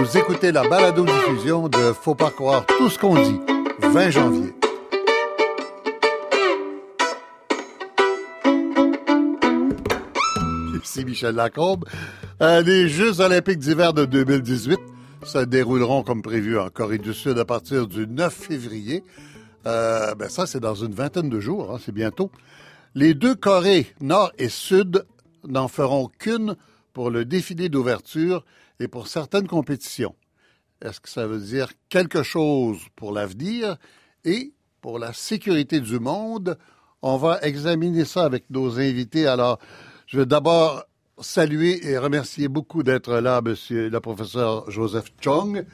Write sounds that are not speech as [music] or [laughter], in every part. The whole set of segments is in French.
Vous écoutez la balado-diffusion de Faut pas croire tout ce qu'on dit, 20 janvier. Ici Michel Lacombe. Euh, les Jeux olympiques d'hiver de 2018 se dérouleront comme prévu en Corée du Sud à partir du 9 février. Euh, ben ça, c'est dans une vingtaine de jours, hein, c'est bientôt. Les deux Corées, Nord et Sud, n'en feront qu'une pour le défilé d'ouverture et pour certaines compétitions. Est-ce que ça veut dire quelque chose pour l'avenir et pour la sécurité du monde? On va examiner ça avec nos invités. Alors, je vais d'abord saluer et remercier beaucoup d'être là, monsieur le professeur Joseph Chung.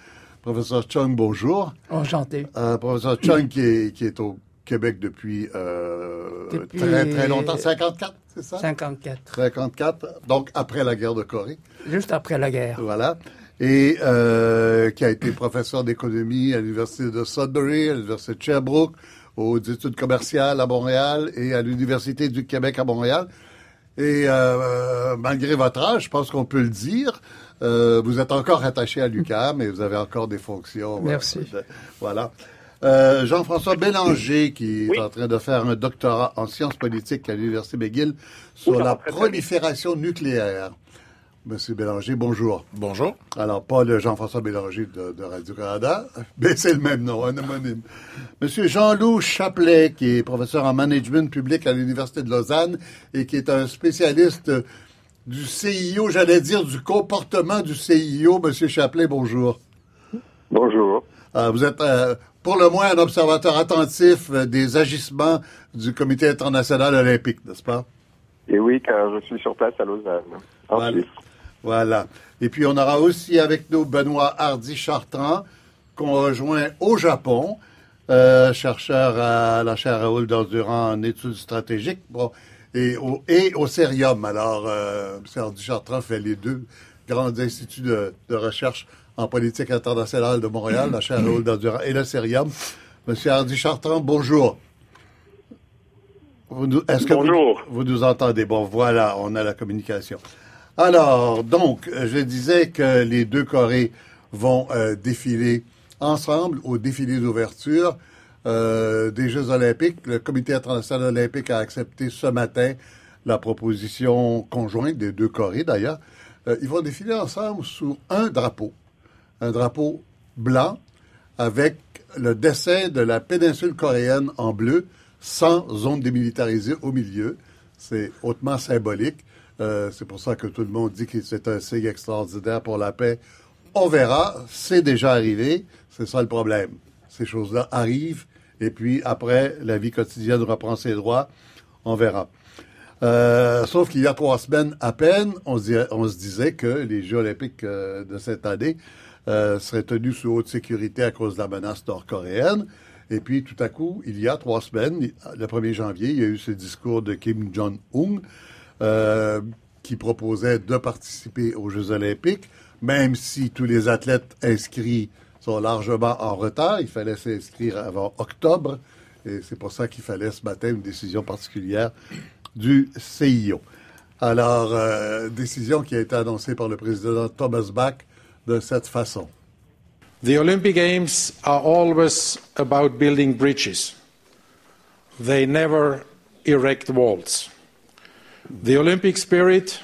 Professeur Chung, bonjour. Enchanté. Euh, professeur Chung qui est, qui est au Québec depuis, euh, Depuis- très, très longtemps. 54, c'est ça? 54, 54, donc après la guerre de Corée. juste après la guerre. Voilà. Et euh, qui a été professeur d'économie à l'Université de Sudbury, à l'Université de Sherbrooke, aux études commerciales à Montréal et à l'Université du Québec à Montréal. Et euh, malgré votre âge, je pense qu'on peut le dire, vous êtes encore attaché à l'UQAM et vous avez encore des fonctions. Merci. voilà. Euh, Jean-François Bélanger, qui est en train de faire un doctorat en sciences politiques à l'Université McGill sur la bien. prolifération nucléaire. Monsieur Bélanger, bonjour. Bonjour. Alors, pas le Jean-François Bélanger de, de Radio-Canada, [laughs] mais c'est le même nom, un homonyme. Monsieur Jean-Loup Chaplet, qui est professeur en management public à l'Université de Lausanne et qui est un spécialiste du CIO, j'allais dire du comportement du CIO. Monsieur Chaplet, bonjour. Bonjour. Euh, vous êtes euh, pour le moins un observateur attentif euh, des agissements du Comité international olympique, n'est-ce pas? Et oui, car je suis sur place à Lausanne, en Voilà. Suisse. Voilà. Et puis, on aura aussi avec nous Benoît Hardy-Chartrand, qu'on rejoint au Japon, euh, chercheur à la chaire Raoul Dandurand en études stratégiques, bon, et au, et au. Alors, euh, M. Hardy-Chartrand fait les deux grands instituts de, de recherche en politique internationale de Montréal, la chaire Raoul Dandurand et le Cérium. M. Hardy-Chartrand, bonjour. Vous nous- est-ce que vous- Bonjour. vous nous entendez? Bon, voilà, on a la communication. Alors, donc, je disais que les deux Corées vont euh, défiler ensemble au défilé d'ouverture euh, des Jeux olympiques. Le Comité international olympique a accepté ce matin la proposition conjointe des deux Corées, d'ailleurs. Euh, ils vont défiler ensemble sous un drapeau, un drapeau blanc avec le dessin de la péninsule coréenne en bleu, sans zone démilitarisée au milieu. C'est hautement symbolique. Euh, c'est pour ça que tout le monde dit que c'est un signe extraordinaire pour la paix. On verra. C'est déjà arrivé. C'est ça le problème. Ces choses-là arrivent. Et puis après, la vie quotidienne reprend ses droits. On verra. Euh, sauf qu'il y a trois semaines à peine, on se, disait, que les Jeux olympiques euh, de cette année euh, seraient tenus sous haute sécurité à cause de la menace nord-coréenne. Et puis, tout à coup, il y a trois semaines, le 1er janvier, il y a eu ce discours de Kim Jong-un euh, qui proposait de participer aux Jeux olympiques, même si tous les athlètes inscrits sont largement en retard. Il fallait s'inscrire avant octobre. Et c'est pour ça qu'il fallait ce matin une décision particulière du CIO. Alors, euh, décision qui a été annoncée par le président Thomas Bach The Olympic Games are always about building bridges. They never erect walls. The Olympic spirit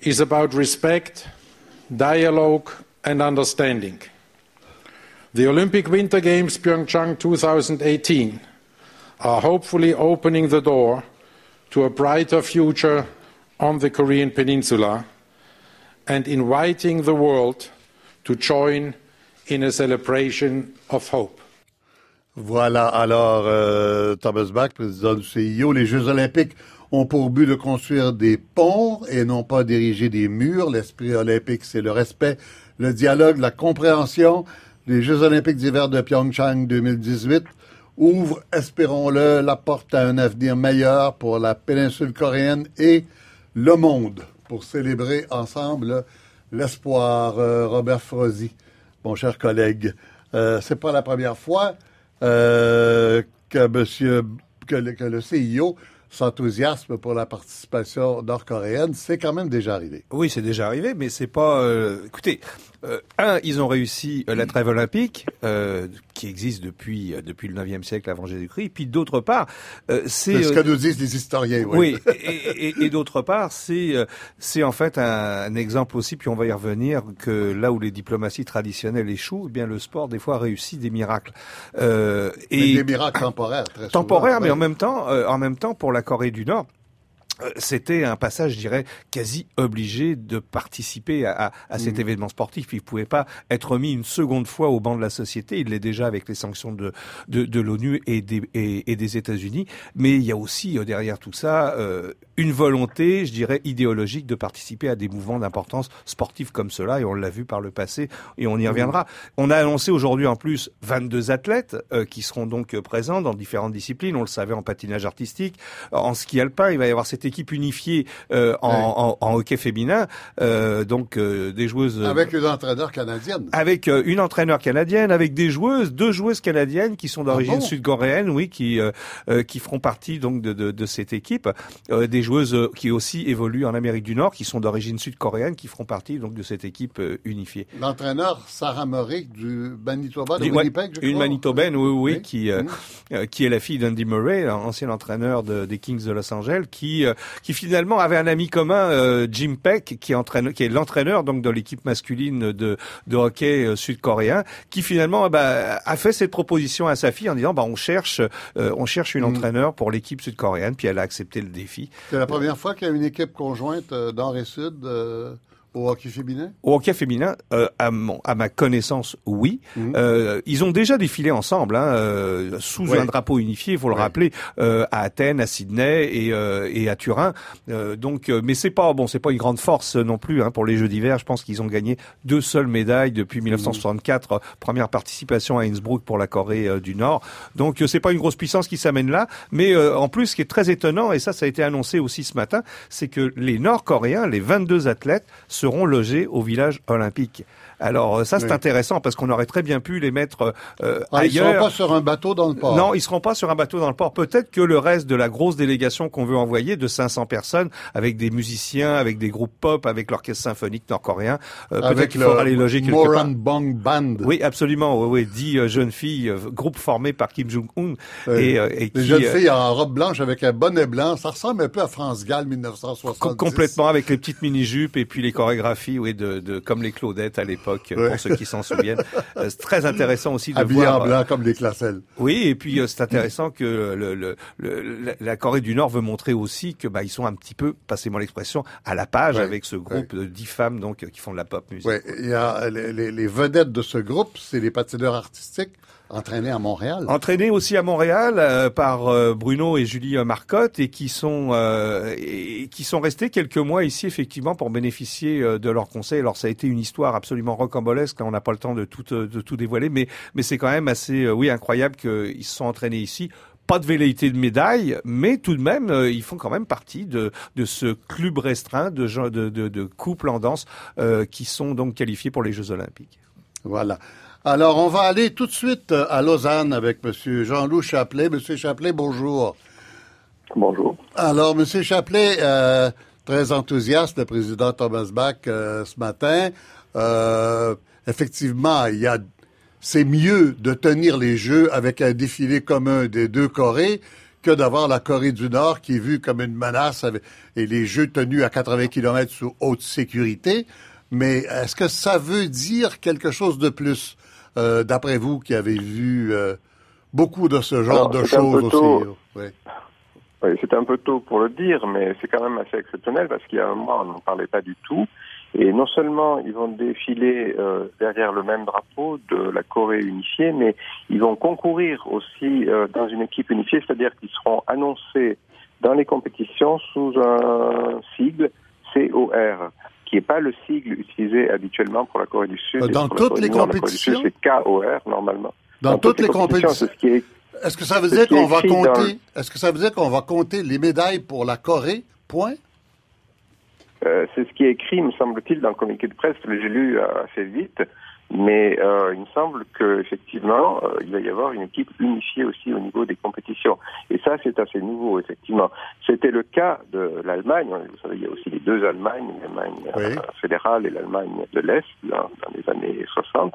is about respect, dialogue, and understanding. The Olympic Winter Games Pyeongchang 2018 are hopefully opening the door to a brighter future on the Korean Peninsula and inviting the world to join in a celebration of hope. Voilà, alors euh, Thomas Bach, président du CIO, les Jeux olympiques ont pour but de construire des ponts et non pas d'ériger des murs. L'esprit olympique, c'est le respect, le dialogue, la compréhension. Les Jeux olympiques d'hiver de Pyeongchang 2018 ouvrent, espérons-le, la porte à un avenir meilleur pour la péninsule coréenne et le monde pour célébrer ensemble l'espoir. Euh, Robert Frozy, mon cher collègue, euh, c'est pas la première fois euh, que monsieur le, que le CIO s'enthousiasment pour la participation nord-coréenne. C'est quand même déjà arrivé. Oui, c'est déjà arrivé, mais c'est pas. euh, écoutez, euh, un, ils ont réussi euh, la trêve olympique euh, qui existe depuis euh, depuis le 9e siècle avant Jésus-Christ. Puis d'autre part, euh, c'est C'est ce que nous disent les historiens. Oui. oui, et, et- et d'autre part, c'est euh, c'est en fait un, un exemple aussi, puis on va y revenir, que là où les diplomaties traditionnelles échouent, eh bien le sport des fois réussit des miracles. Euh, Mais et des miracles temporaires, très souvent. temporaire, mais en même temps, euh, en même temps pour la Corée du Nord. Euh, C'était un passage, je dirais, quasi obligé de participer à, à- à cet événement sportif. Il ne pouvait pas être mis une seconde fois au banc de la société. Il l'est déjà avec les sanctions de, de, de l'ONU et des, et, et des États-Unis. Mais il y a aussi euh, derrière tout ça euh, une volonté, je dirais, idéologique de participer à des mouvements d'importance sportive comme cela. Et on l'a vu par le passé et on y reviendra. On a annoncé aujourd'hui en plus 22 athlètes euh, qui seront donc euh, présents dans différentes disciplines. On le savait en patinage artistique, en ski alpin. Il va y avoir cette équipe unifiée euh, en, Ouais. en, en hockey féminin, euh, donc euh, des joueuses Avec une entraîneur canadienne. avec une entraîneur canadienne, avec des joueuses, deux joueuses canadiennes qui sont d'origine Ah bon sud-coréenne, oui, qui qui feront partie donc de, de, de cette équipe, des joueuses qui aussi évoluent en Amérique du Nord, qui sont d'origine sud-coréenne, qui feront partie donc de cette équipe unifiée. L'entraîneur Sarah Murray du Manitoba, de Ouais, Winnipeg, je une crois. Manitobaine, oui, oui, Oui. qui qui est la fille d'Andy Murray, ancien entraîneur de- des Kings de Los Angeles, qui qui finalement avait un ami commun, euh, Jim Peck, qui entraîne, qui est l'entraîneur donc de l'équipe masculine de de hockey euh, sud-coréen, qui finalement bah, a fait cette proposition à sa fille en disant bah on cherche euh, on cherche une Mhm. entraîneur pour l'équipe sud-coréenne, puis elle a accepté le défi. C'est la première fois qu'il y a une équipe conjointe euh, nord et sud euh, au hockey féminin? Au hockey féminin, euh, à, mon, à ma connaissance, oui. Mhm. Euh, ils ont déjà défilé ensemble, hein, euh, sous Ouais. un drapeau unifié, il faut le Ouais. rappeler, euh, à Athènes, à Sydney et, euh, et à Turin. Euh, donc, euh, mais c'est pas bon, c'est pas une grande force non plus hein, pour les Jeux d'hiver. Je pense qu'ils ont gagné deux seules médailles depuis 1964, euh, première participation à Innsbruck pour la Corée du Nord. Donc, euh, c'est pas une grosse puissance qui s'amène là. Mais euh, en plus, ce qui est très étonnant, et ça, ça a été annoncé aussi ce matin, c'est que les Nord-Coréens, les 22 athlètes, seront logés au village olympique. Alors euh, ça c'est Oui. intéressant parce qu'on aurait très bien pu les mettre euh, Ah, ils sont pas sur un bateau dans le port. Non, ils seront pas sur un bateau dans le port. Peut-être que le reste de la grosse délégation qu'on veut envoyer de 500 personnes, avec des musiciens, avec des groupes pop, avec l'orchestre symphonique nord-coréen, euh, peut-être qu'il faudra les loger quelque part. Moran Bong Band. Oui, absolument. Oui, oui. Dix euh, jeunes filles, euh, groupe formé par Kim Jong-un Oui. et, euh, et Les qui, jeunes euh, filles en robe blanche avec un bonnet blanc, ça ressemble un peu à France Gall 1970. Com- Complètement avec les petites mini-jupes et puis les chorégraphies, oui, de, de comme les Claudettes à l'époque, Ouais. pour ceux qui s'en souviennent. [laughs] Euh, c'est très intéressant aussi de Habillés voir. en blanc comme des classelles. Oui, et puis euh, c'est intéressant que le, le, le- la- Corée du Nord veut montrer aussi que bah ils sont un petit peu, passez-moi l'expression, à la page Ouais, avec ce groupe de dix femmes donc euh, qui font de la pop musique. Ouais, il y a les, les- les vedettes de ce groupe, c'est les patineurs artistiques entraînés à Montréal. Entraînés aussi à Montréal euh, par euh, Bruno et Julie euh, Marcotte et qui sont euh, et qui sont restés quelques mois ici effectivement pour bénéficier euh, de leurs conseils. Alors ça a été une histoire absolument rocambolesque. Là, on n'a pas le temps de tout euh, de tout dévoiler, mais mais c'est quand même assez euh, oui incroyable qu'ils se sont entraînés ici. Pas de velléité de médaille, mais tout de même, euh, ils font quand même partie de, de ce club restreint de, gens- de, de, de couples en danse euh, qui sont donc qualifiés pour les Jeux Olympiques. Voilà. Alors, on va aller tout de suite euh, à Lausanne avec Monsieur Jean-Loup Chaplet. Monsieur Chaplet, bonjour. Bonjour. Alors, Monsieur Chaplet, euh, très enthousiaste, le président Thomas Bach euh, ce matin. Euh, effectivement, il y a, c'est mieux de tenir les Jeux avec un défilé commun des deux Corées que d'avoir la Corée du Nord qui est vue comme une menace avec- et les Jeux tenus à 80 km sous haute sécurité. Mais est-ce que ça veut dire quelque chose de plus, euh, d'après vous qui avez vu euh, beaucoup de ce genre Alors, de choses aussi? tôt. Oui. Oui, c'est un peu tôt pour le dire, mais c'est quand même assez exceptionnel parce qu'il y a un mois, on n'en parlait pas du tout. Et non seulement ils vont défiler euh, derrière le même drapeau de la Corée unifiée, mais ils vont concourir aussi euh, dans une équipe unifiée, c'est-à-dire qu'ils seront annoncés dans les compétitions sous un sigle COR, qui n'est pas le sigle utilisé habituellement pour la Corée du Sud. Euh, dans toutes les compétitions? c'est KOR normalement. Dans, toutes, les compétitions. est que ça veut dire va Est-ce que ça veut dire qu'on va compter les médailles pour la Corée Point? Euh, c'est ce qui est écrit, me semble-t-il, dans le communiqué de presse que j'ai lu euh, assez vite. Mais euh, il me semble qu'effectivement, euh, il va y avoir une équipe unifiée aussi au niveau des compétitions. Et ça, c'est assez nouveau, effectivement. C'était le cas de l'Allemagne. Vous savez, il y a aussi les deux Allemagnes, l'Allemagne Oui. euh, fédérale et l'Allemagne de l'Est, dans, les années 60.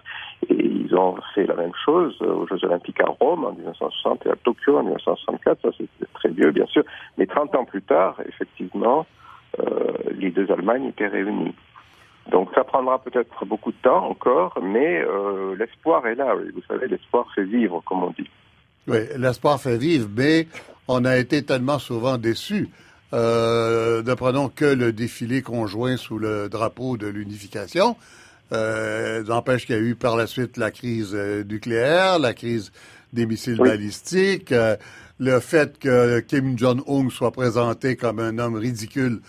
Et ils ont fait la même chose aux Jeux Olympiques à Rome en 1960 et à Tokyo en 1964. Ça, c'était très vieux, bien sûr. Mais 30 ans plus tard, effectivement, euh, les deux Allemagnes étaient réunies. Donc ça prendra peut-être beaucoup de temps encore, mais euh, l'espoir est là. oui. Vous savez, l'espoir fait vivre, comme on dit. Oui, l'espoir fait vivre, mais on a été tellement souvent déçus. Euh, ne prenons que le défilé conjoint sous le drapeau de l'unification. Euh, n'empêche qu'il y a eu par la suite la crise euh, nucléaire, la crise des missiles Oui. balistiques, euh, le fait que Kim Jong-un soit présenté comme un homme ridicule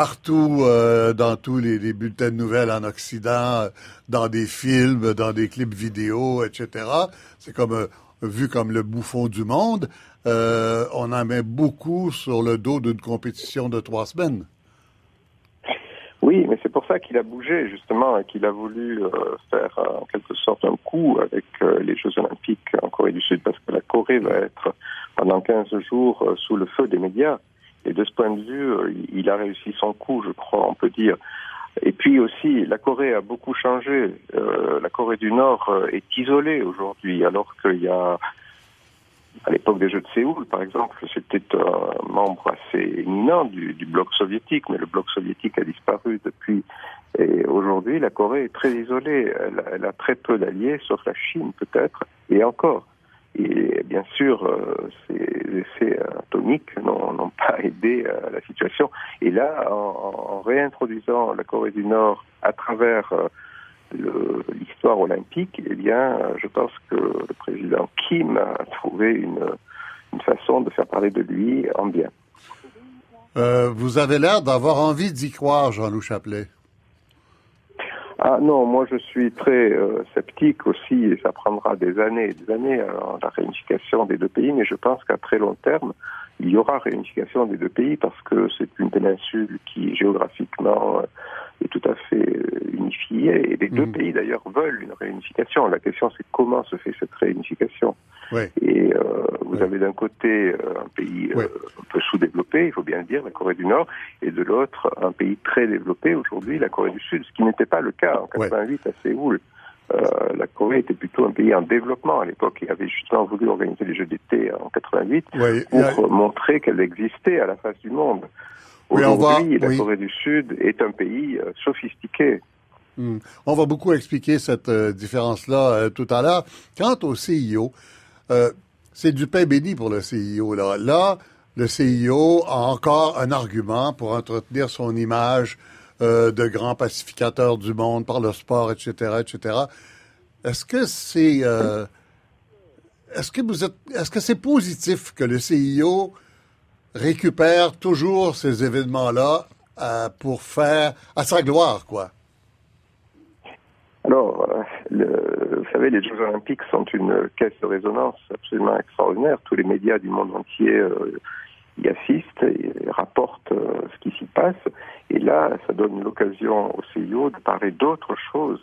partout euh, dans tous les, bulletins de nouvelles en Occident, euh, dans des films, dans des clips vidéo, etc. C'est comme euh, vu comme le bouffon du monde. On en met beaucoup sur le dos d'une compétition de trois semaines. Oui, mais c'est pour ça qu'il a bougé, justement, et qu'il a voulu faire en quelque sorte un coup avec les Jeux Olympiques en Corée du Sud, parce que la Corée va être pendant 15 jours sous le feu des médias. Et de ce point de vue, euh, il- a réussi son coup, je crois, on peut dire. Et puis aussi, la Corée a beaucoup changé. Euh, la Corée du Nord euh, est isolée aujourd'hui, alors qu'il y a, à l'époque des Jeux de Séoul, par exemple, c'était un membre assez éminent du, bloc soviétique, mais le bloc soviétique a disparu depuis. Et aujourd'hui, la Corée est très isolée. Elle a très peu d'alliés, sauf la Chine peut-être, et encore. Et bien sûr, euh, ces essais atomiques n'ont pas aidé à la situation. Et là, en, réintroduisant la Corée du Nord à travers euh, l'histoire olympique, eh bien, euh, je pense que le président Kim a trouvé une, façon de faire parler de lui en bien. Euh, vous avez l'air d'avoir envie d'y croire, Jean-Loup Chapelet. Ah non, moi je suis très euh, sceptique aussi, et ça prendra des années et des années, euh, la réunification des deux pays, mais je pense qu'à très long terme, il y aura réunification des deux pays parce que c'est une péninsule qui géographiquement euh, est tout à fait unifiée, et les deux Mhm. pays d'ailleurs veulent une réunification. La question c'est comment se fait cette réunification? Et euh, vous Ouais. avez d'un côté euh, un pays euh, Ouais. un peu sous-développé, il faut bien le dire, la Corée du Nord, et de l'autre un pays très développé aujourd'hui, la Corée du Sud, ce qui n'était pas le cas en Ouais. 88 à Séoul. Euh, la Corée était plutôt un pays en développement à l'époque et avait justement voulu organiser les Jeux d'été en 88 Oui, pour montrer qu'elle existait à la face du monde. Oui, on va- Aujourd'hui, la oui. Corée du Sud est un pays euh, sophistiqué. Hmm. On va beaucoup expliquer cette euh, différence-là tout à l'heure. Quant au CIO, euh, c'est du pain béni pour le CIO. Là. le CIO a encore un argument pour entretenir son image euh, de grand pacificateur du monde par le sport, etc., etc. Est-ce que c'est euh, est-ce que c'est positif que le CIO récupère toujours ces événements-là pour faire à sa gloire, quoi? Alors, le- savez, les Jeux Olympiques sont une caisse de résonance absolument extraordinaire. Tous les médias du monde entier euh, y assistent et rapportent euh, ce qui s'y passe. Et là, ça donne l'occasion au CIO de parler d'autre chose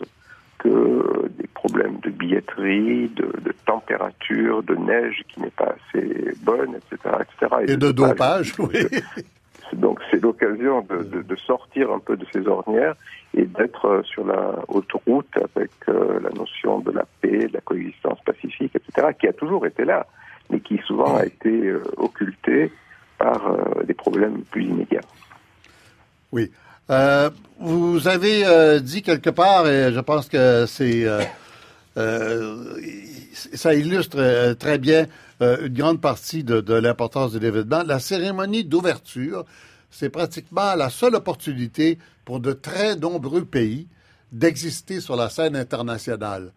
que des problèmes de billetterie, de, de température, de neige qui n'est pas assez bonne, etc. etc. Et de dopage, oui. [laughs] Donc c'est l'occasion de, sortir un peu de ces ornières et d'être euh, sur la haute route avec euh, la notion de la paix, de la coexistence pacifique, etc., qui a toujours été là, mais qui souvent a été euh, occultée par des problèmes plus immédiats. Oui. Vous avez dit quelque part, et je pense que ça illustre très bien euh, une grande partie de, de l'importance de l'événement. La cérémonie d'ouverture, c'est pratiquement la seule opportunité pour de très nombreux pays d'exister sur la scène internationale.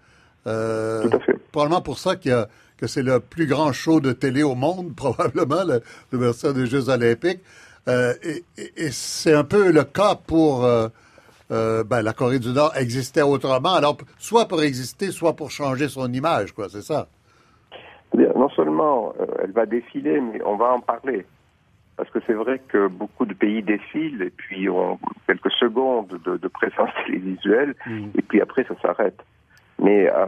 Euh, Tout à fait. Probablement pour ça qu'il y a- que c'est le plus grand show de télé au monde, [laughs] probablement, le- l'ouverture des Jeux olympiques. Euh, et et- et c'est un peu le cas pour euh, euh, ben, la Corée du Nord existait autrement. Alors, soit pour exister, soit pour changer son image, quoi, c'est ça? C'est-à-dire, Non seulement euh, elle va défiler, mais on va en parler. parce que c'est vrai que beaucoup de pays défilent et puis ont quelques secondes de, de présence [laughs] télévisuelle Mm. et puis après ça s'arrête. Mais à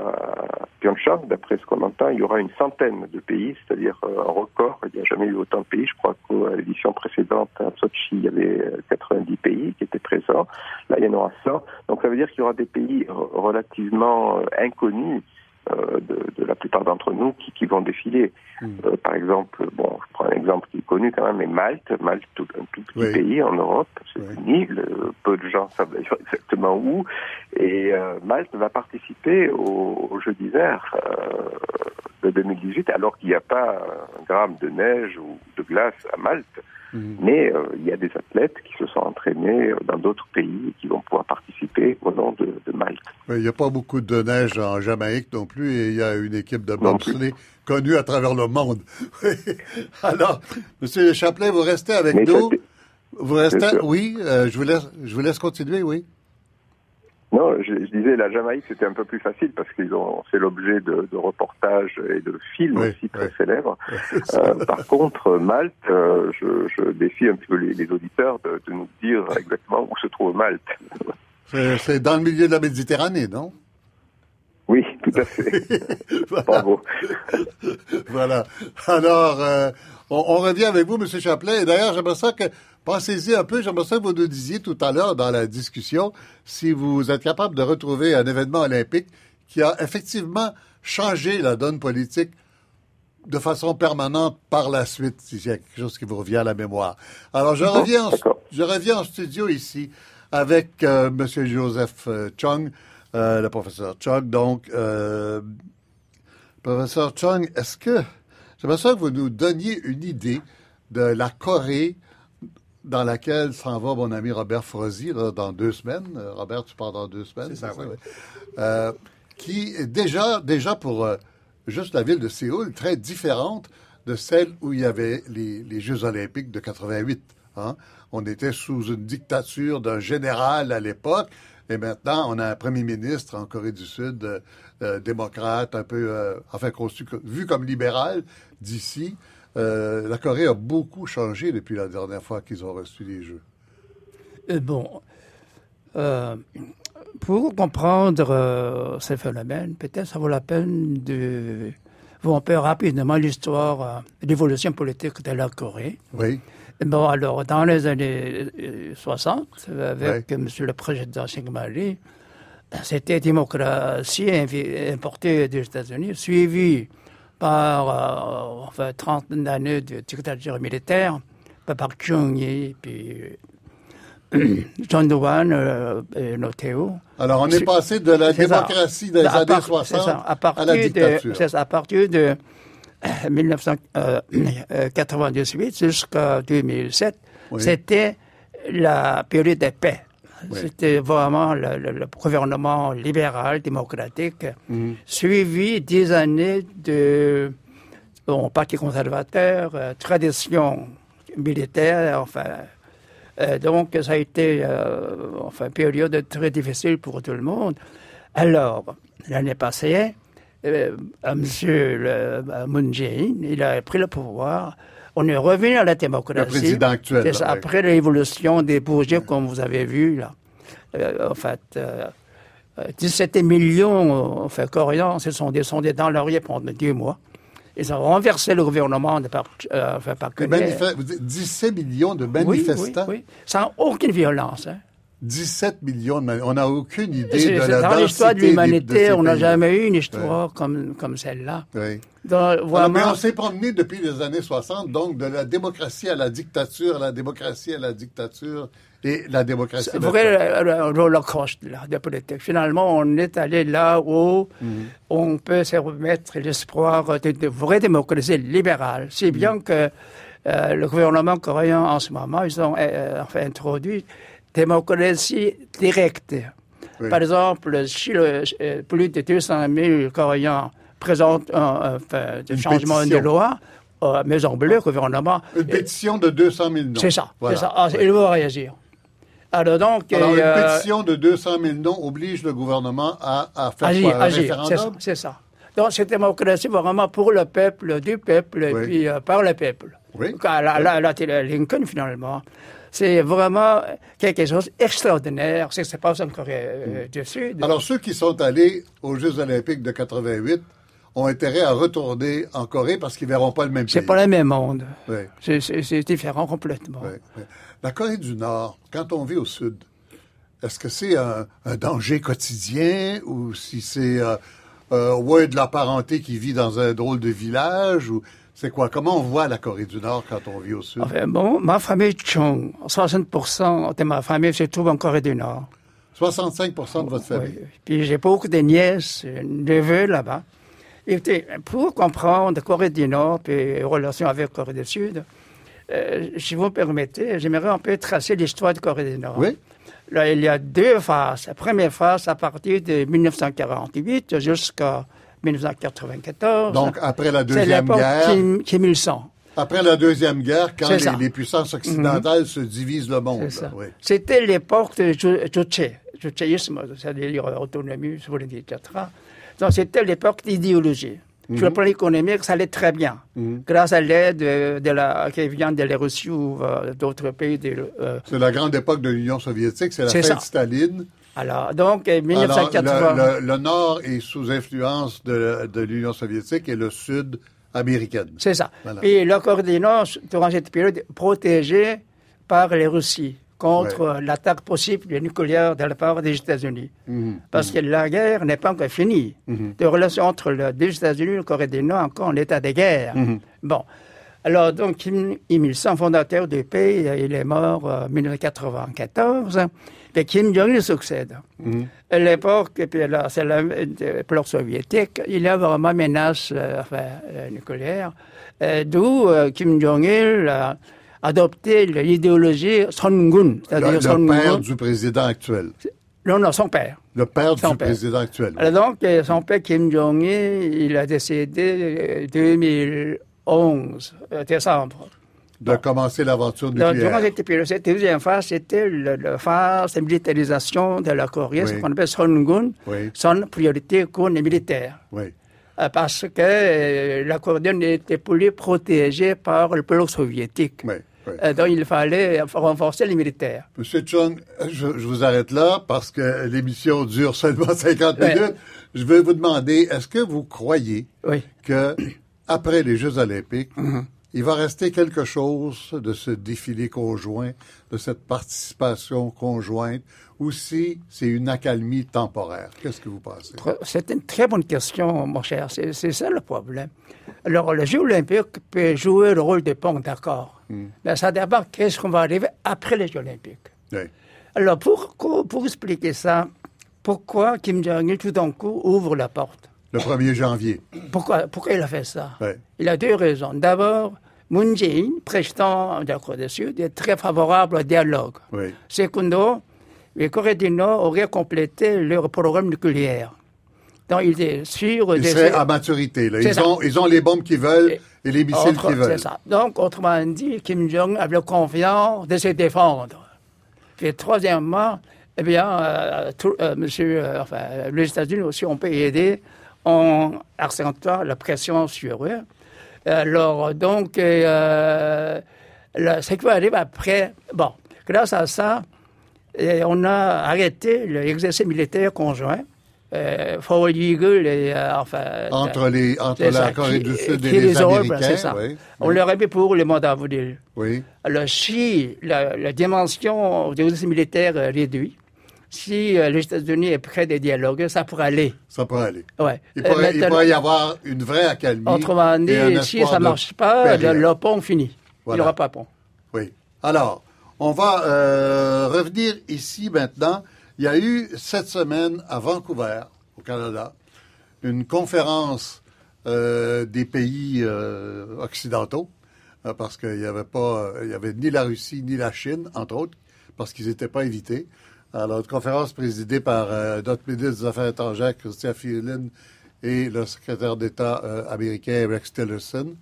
Pyeongchang, d'après ce qu'on entend, il y aura une centaine de pays, c'est-à-dire euh, un record. Il n'y a jamais eu autant de pays. Je crois qu'à l'édition précédente, à Sochi, il y avait euh, 90 pays qui étaient présents. Là, il y en aura 100. Donc ça veut dire qu'il y aura des pays relativement euh, inconnus euh, de, de la plupart d'entre nous qui, qui vont défiler. Mm. Euh, par exemple, bon, je prends un exemple qui est connu quand même, mais Malte, Malte, tout, un tout petit Oui. pays en Europe, c'est Oui. une île, peu de gens savent [laughs] exactement où, et euh, Malte va participer aux, aux Jeux d'hiver de 2018, alors qu'il n'y a pas un gramme de neige ou de glace à Malte, Mm. mais euh, il y a des athlètes qui se sont entraînés euh, dans d'autres pays et qui vont pouvoir participer au nom de, de Malte. Il n'y a pas beaucoup de neige en Jamaïque non plus et il y a une équipe de bobsleigh connue à travers le monde. [laughs] Alors, Monsieur Chapelet, vous restez avec Mais nous? Vous restez, oui, euh, je vous laisse, je vous laisse continuer, oui. Non, je, je disais la Jamaïque c'était un peu plus facile parce qu'ils ont fait l'objet de, de reportages et de films Oui, aussi très oui. célèbres. [laughs] Euh, par contre, Malte, euh, je, je défie un petit peu les, les auditeurs de, de nous dire exactement où se trouve Malte. [laughs] C'est c'est dans le milieu de la Méditerranée, non? Oui, tout à fait. [laughs] Bravo. Voilà. Alors, euh, on, on revient avec vous, Monsieur Chapelet. Et d'ailleurs, j'aimerais ça que, pensez-y un peu, j'aimerais ça que vous nous disiez tout à l'heure dans la discussion si vous êtes capable de retrouver un événement olympique qui a effectivement changé la donne politique de façon permanente par la suite, si c'est quelque chose qui vous revient à la mémoire. Alors, je reviens, en, d'accord. je reviens en studio ici avec euh, Monsieur Joseph euh, Chung, euh, le professeur Chung. Donc, euh, professeur Chung, est-ce que j'aimerais ça que vous nous donniez une idée de la Corée dans laquelle s'en va mon ami Robert Frozy là, dans deux semaines. Euh, Robert, tu pars dans deux semaines. C'est ça, oui. oui. Euh, qui est déjà, déjà pour euh, juste la ville de Séoul, très différente de celle où il y avait les, les Jeux olympiques de 88. hein. On était sous une dictature d'un général à l'époque, et maintenant on a un premier ministre en Corée du Sud, euh, démocrate, un peu, enfin vu comme libéral d'ici. Euh, la Corée a beaucoup changé depuis la dernière fois qu'ils ont reçu les Jeux. Euh, Bon, euh, pour comprendre euh, ces phénomènes, peut-être ça vaut la peine de voir un peu rapidement l'histoire, l'évolution politique de la Corée. Oui, Bon, alors, dans les années euh, 60, avec Monsieur le Président Syngman Lee, c'était démocratie importée des États-Unis, suivie par euh, enfin, 30 années de dictature militaire, par Park Chung-hee, puis euh, [clears throat] John Doohan euh, et Noteo. Alors, on est passé de la ça. démocratie des À années part- 60 c'est ça, à, à partir la de, dictature. c'est ça, à partir de euh, 1998 [clears throat] jusqu'à 2007, Oui. c'était la période de paix. C'était vraiment le, le- le gouvernement libéral, démocratique, Mhm. suivi des années de bon, parti conservateur, euh, tradition militaire, enfin. Euh, donc, ça a été euh, enfin, une période très difficile pour tout le monde. Alors, l'année passée, euh, Moon Jae-in, il a pris le pouvoir. On est revenu à la démocratie. Le président actuel, là, après l'évolution des bourgeois, comme vous avez vu, là. Euh, en fait, euh, euh, 17 millions euh, enfin, coréens se sont descendus dans rue pendant deux mois. Ils ont renversé le gouvernement de Park, euh, enfin, Park Les Geun-hye. manif- vous dites 17 millions de Oui, manifestants? oui, oui. Sans aucune violence. Hein. 17 millions de On n'a aucune idée de la dans densité l'histoire de l'humanité, on n'a jamais eu une histoire comme, comme celle-là. Oui. Donc, Alors, mais on s'est promené depuis les années 60, donc de la démocratie à la dictature, la démocratie à la dictature et la démocratie. c'est vrai là, de politique. Finalement, on est allé là où Mhm. on peut se remettre l'espoir de, de vraie démocratie libérale. Si Mhm. bien que euh, le gouvernement coréen, en ce moment, ils ont euh, enfin, introduit démocratie directe. Oui. Par exemple, si le- euh, plus de 200 000 Coréens présentent un, pétition. de loi, euh, Maison Bleue, gouvernement, Une pétition de 200 000 noms. c'est ça, Voilà. c'est ça. Ah, Oui. Il va réagir. Alors donc, Alors, une euh, pétition de 200 000 noms oblige le gouvernement à, à faire agir, quoi, un agir, c'est ça, référendum? c'est ça. Donc, cette démocratie vraiment pour le peuple, du peuple, et puis euh, par le peuple. Oui. Donc, la, la- Lincoln, finalement, c'est vraiment quelque chose d'extraordinaire, ce qui se passe en Corée euh, du Sud. Alors, ceux qui sont allés aux Jeux olympiques de 88 ont intérêt à retourner en Corée parce qu'ils verront pas le même pays. c'est pas le même monde. Oui, C'est- différent complètement. oui, oui. La Corée du Nord, quand on vit au Sud, est-ce que c'est un, un danger quotidien ou si c'est euh, euh, ouais, de la parenté qui vit dans un drôle de village ou c'est quoi? Comment on voit la Corée du Nord quand on vit au Sud? Enfin, bon, ma famille Chung, 60% de ma famille se trouve en Corée du Nord. 65 de votre famille? Oui. Puis j'ai beaucoup de nièces, euh, neveux là-bas. Écoutez, pour comprendre Corée du Nord et les relations avec Corée du Sud, euh, si vous me permettez, j'aimerais un peu tracer l'histoire de Corée du Nord. Oui? Là, il y a deux phases. La première phase, à partir de 1948 jusqu'à 1994. Donc, après la Deuxième Guerre, Kim, Kim Il-sung. après la Deuxième Guerre, quand les. Mhm. puissances occidentales se divisent le monde. Oui. C'était l'époque Juche, juchéisme, c'est-à-dire autonomie, souveraineté, etc. Donc c'était l'époque d'idéologie. Mhm. Sur le plan économique, ça allait très bien. Grâce à l'aide de la, qui vient de la Russie ou euh, d'autres pays. Euh, C'est la grande époque de l'Union soviétique, c'est la fin ça. de Staline. Alors, donc, en Alors, 1980. le, le- le Nord est sous influence de, de l'Union soviétique et le Sud américaine. C'est ça. Voilà. Et le Corée du Nord, durant cette période, protégé par les Russies contre Ouais. l'attaque possible nucléaire de la part des États-Unis. Mhm. Parce que la guerre n'est pas encore finie. Les relations entre le- les États-Unis et la Corée du Nord encore en état de guerre. Mhm. Bon. Alors, donc, Kim Il-sung, fondateur du pays, il est mort en 1994. Puis Kim Jong-il succède. Mhm. À l'époque, puis c'est le euh, plan soviétique, il y a vraiment menace euh, euh, nucléaire. D'où Kim Jong-il a adopté l'idéologie Songun, c'est-à-dire le, Son le père du président actuel. Non, non, son père. Le père son du président actuel. Alors donc, son père Kim Jong-il, il a décédé en 2000. 11 euh, décembre. De commencer l'aventure nucléaire. Donc, cette deuxième phase, c'était la phase de militarisation de la Corée, oui. ce qu'on appelle Songun, oui. son priorité qu'on est militaire. Oui. Euh, parce que euh, la Corée n'était plus protégée par le bloc soviétique. Euh, donc, il fallait renforcer les militaires. Monsieur Chung, je, vous arrête là parce que l'émission dure seulement [laughs] 50 minutes. Je veux vous demander, est-ce que vous croyez que après les Jeux olympiques, Mm-hmm. il va rester quelque chose de ce défilé conjoint, de cette participation conjointe, ou si c'est une accalmie temporaire? Qu'est-ce que vous pensez? C'est une très bonne question, mon cher. C'est ça le problème. Alors, le Jeu olympique peut jouer le rôle de pont, d'accord. Mais ça dépend qu'est-ce qu'on va arriver après les Jeux olympiques. Oui. Alors, pour, pour expliquer ça, pourquoi Kim Jong-il, tout d'un coup, ouvre la porte? Le 1er janvier. pourquoi, pourquoi il a fait ça? Ouais. Il a deux raisons. D'abord, Moon Jae-in, président de la Corée du Sud, est très favorable au dialogue. Oui. Secondo, les Corées du Nord auraient complété leur programme nucléaire. Donc, il est sûr Ils seraient à maturité. Là. Ils, ont, ils ont les bombes qu'ils veulent et les missiles qu'ils veulent. Ça. Donc, autrement dit, Kim Jong avait confiance de se défendre. Puis, troisièmement, eh bien, euh, tout- euh, monsieur, euh, enfin, les États-Unis aussi, on peut aider en accentuant la pression sur eux. Alors, donc, euh, le- ce qui va arriver après, bon, grâce à ça, et on a arrêté l'exercice militaire conjoint. Euh, Eagle et, euh, enfin, Entre, les, entre la Corée du Sud et les résolve, Américains. c'est ça. Oui. On l'aurait mis pour le mois d'avril. oui. Alors, si la, la dimension des exercices militaires est réduite, si euh, les États-Unis est prêt de dialoguer, ça pourrait aller. Ça pourrait aller. Ouais. Il Euh, pourrait, il pourrait y avoir une vraie accalmie. Autrement dit, si ça ne marche pas, le, pont finit. Il n'y aura pas de pont. Oui. Alors, on va euh, revenir ici maintenant. Il y a eu cette semaine à Vancouver, au Canada, une conférence euh, des pays euh, occidentaux, euh, parce qu'il n'y avait pas, euh, il y avait ni la Russie ni la Chine, entre autres, parce qu'ils n'étaient pas invités. Alors, une conférence présidée par euh, notre ministre des Affaires étrangères, Christian Freeland, et le secrétaire d'État euh, américain, Rex Tillerson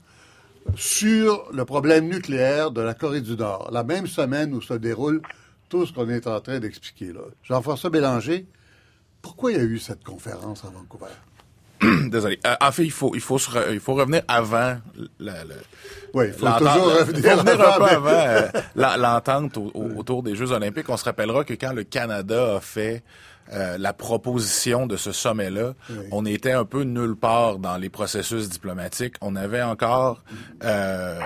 sur le problème nucléaire de la Corée du Nord, la même semaine où se déroule tout ce qu'on est en train d'expliquer. Jean-François Bélanger, pourquoi il y a eu cette conférence à Vancouver? [clears throat] désolé. Euh, en fait, il faut, il faut, se re- il faut revenir avant la, le- Oui, il faut l'entente- toujours revenir faut revenir un avant, peu mais- avant euh, [laughs] la- l'entente au- au- autour des Jeux olympiques. On se rappellera que quand le Canada a fait euh, la proposition de ce sommet-là, on était un peu nulle part dans les processus diplomatiques. On avait encore... euh,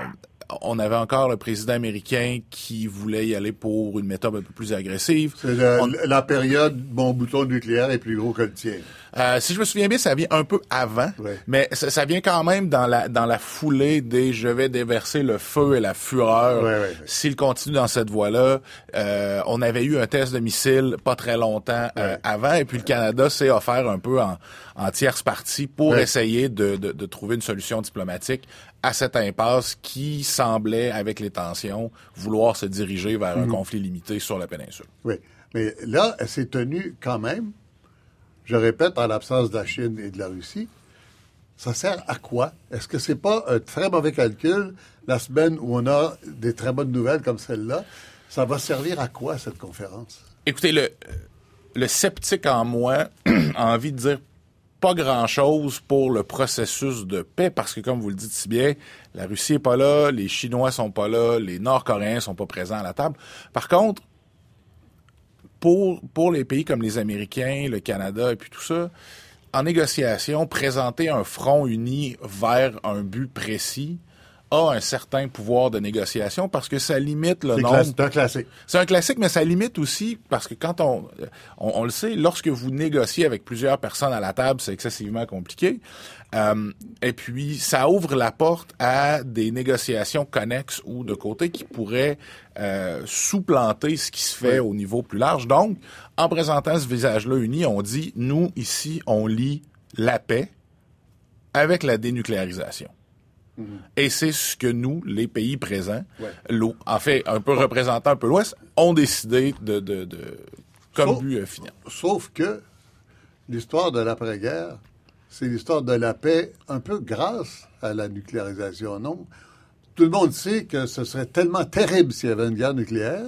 on avait encore le président américain qui voulait y aller pour une méthode un peu plus agressive. C'est On- la période, mon bouton nucléaire est plus gros que le tien. euh, si je me souviens bien, ça vient un peu avant, Ouais. mais ça, ça vient quand même dans la dans la foulée des je vais déverser le feu et la fureur. Ouais, ouais, ouais. S'il continue dans cette voie-là, euh, on avait eu un test de missile pas très longtemps euh, avant, et puis le Canada s'est offert un peu en, en tierce partie pour essayer de, de, de trouver une solution diplomatique à cette impasse qui semblait, avec les tensions, vouloir se diriger vers un conflit limité sur la péninsule. Oui. Mais là, elle s'est tenue quand même, je répète, en l'absence de la Chine et de la Russie. Ça sert à quoi? Est-ce que c'est pas un très mauvais calcul la semaine où on a des très bonnes nouvelles comme celle-là? Ça va servir à quoi, cette conférence? Écoutez, le, le sceptique en moi [clears throat] a envie de dire pas grand-chose pour le processus de paix, parce que comme vous le dites si bien, la Russie est pas là, les Chinois sont pas là, les Nord-Coréens sont pas présents à la table. Par contre, pour, pour les pays comme les Américains, le Canada et puis tout ça, en négociation, présenter un front uni vers un but précis a un certain pouvoir de négociation parce que ça limite le nombre c'est un classique. c'est un classique, mais ça limite aussi parce que quand on, on, on le sait, lorsque vous négociez avec plusieurs personnes à la table, c'est excessivement compliqué. Euh, et puis, ça ouvre la porte à des négociations connexes ou de côté qui pourraient euh, sous-planter ce qui se fait au niveau plus large. Donc, en présentant ce visage-là uni, on dit, nous, ici, on lie la paix avec la dénucléarisation. Et c'est ce que nous, les pays présents, Ouais. en fait, un peu représentant un peu l'Ouest, ont décidé de, de, de comme Sauf- but euh, final. Sauf que l'histoire de l'après-guerre, c'est l'histoire de la paix un peu grâce à la nucléarisation, non? Tout le monde sait que ce serait tellement terrible s'il y avait une guerre nucléaire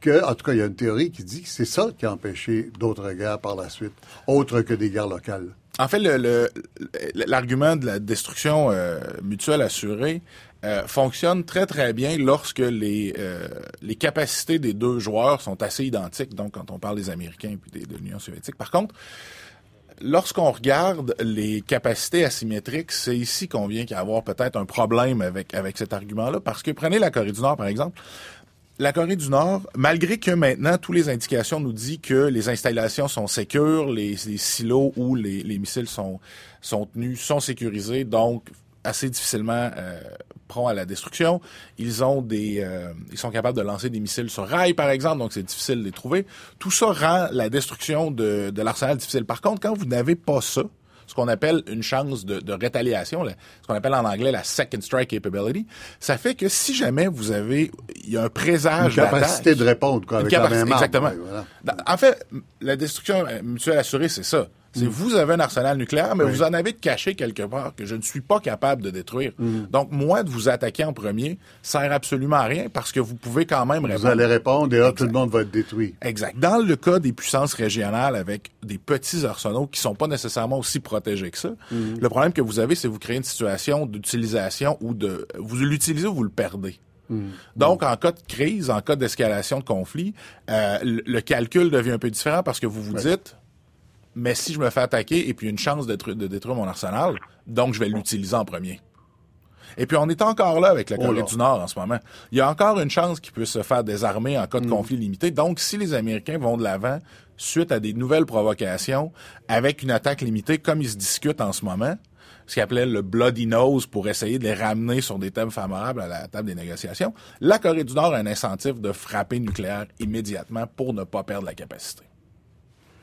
que, en tout cas, il y a une théorie qui dit que c'est ça qui a empêché d'autres guerres par la suite, autres que des guerres locales. En fait, le- le- l'argument de la destruction euh, mutuelle assurée euh, fonctionne très très bien lorsque les euh, les capacités des deux joueurs sont assez identiques. Donc, quand on parle des Américains et puis de l'Union soviétique. Par contre, lorsqu'on regarde les capacités asymétriques, c'est ici qu'on vient qu'il y a avoir peut-être un problème avec avec cet argument-là, parce que prenez la Corée du Nord par exemple. La Corée du Nord, malgré que maintenant, toutes les indications nous disent que les installations sont sécures, les, silos où les, les missiles sont, sont tenus sont sécurisés, donc assez difficilement euh, prompts à la destruction. Ils ont des, euh, ils sont capables de lancer des missiles sur rail, par exemple, donc c'est difficile de les trouver. Tout ça rend la destruction de, de l'arsenal difficile. Par contre, quand vous n'avez pas ça, ce qu'on appelle une chance de, de rétaliation, là, ce qu'on appelle en anglais la second strike capability, ça fait que si jamais vous avez, il y a un Une présage capacité d'attaque- de répondre quoi, une avec la capacité- même arme. Exactement. Ouais, voilà. Dans- En fait, la destruction euh, mutuelle assurée, c'est ça. C'est vous avez un arsenal nucléaire, mais Mm. Oui. vous en avez de caché quelque part que je ne suis pas capable de détruire. Mm. Donc, moi, de vous attaquer en premier sert absolument à rien parce que vous pouvez quand même Vous répondre. allez répondre et là, tout le monde va être détruit. Exact. Dans le cas des puissances régionales avec des petits arsenaux qui sont pas nécessairement aussi protégés que ça, Mm. le problème que vous avez, c'est que vous créez une situation d'utilisation ou de vous l'utilisez ou vous le perdez. Mm. Donc, en cas de crise, en cas d'escalation de conflit, euh, le, le calcul devient un peu différent parce que vous vous dites, mais si je me fais attaquer et puis une chance de, tru- de détruire mon arsenal, donc je vais l'utiliser en premier. Et puis on est encore là avec la Oh Corée du Nord en ce moment. Il y a encore une chance qu'il puisse se faire désarmer en cas de conflit limité. Donc si les Américains vont de l'avant suite à des nouvelles provocations avec une attaque limitée comme ils se discutent en ce moment, ce qu'ils appelaient le bloody nose pour essayer de les ramener sur des thèmes favorables à la table des négociations, la Corée du Nord a un incentive de frapper nucléaire immédiatement pour ne pas perdre la capacité.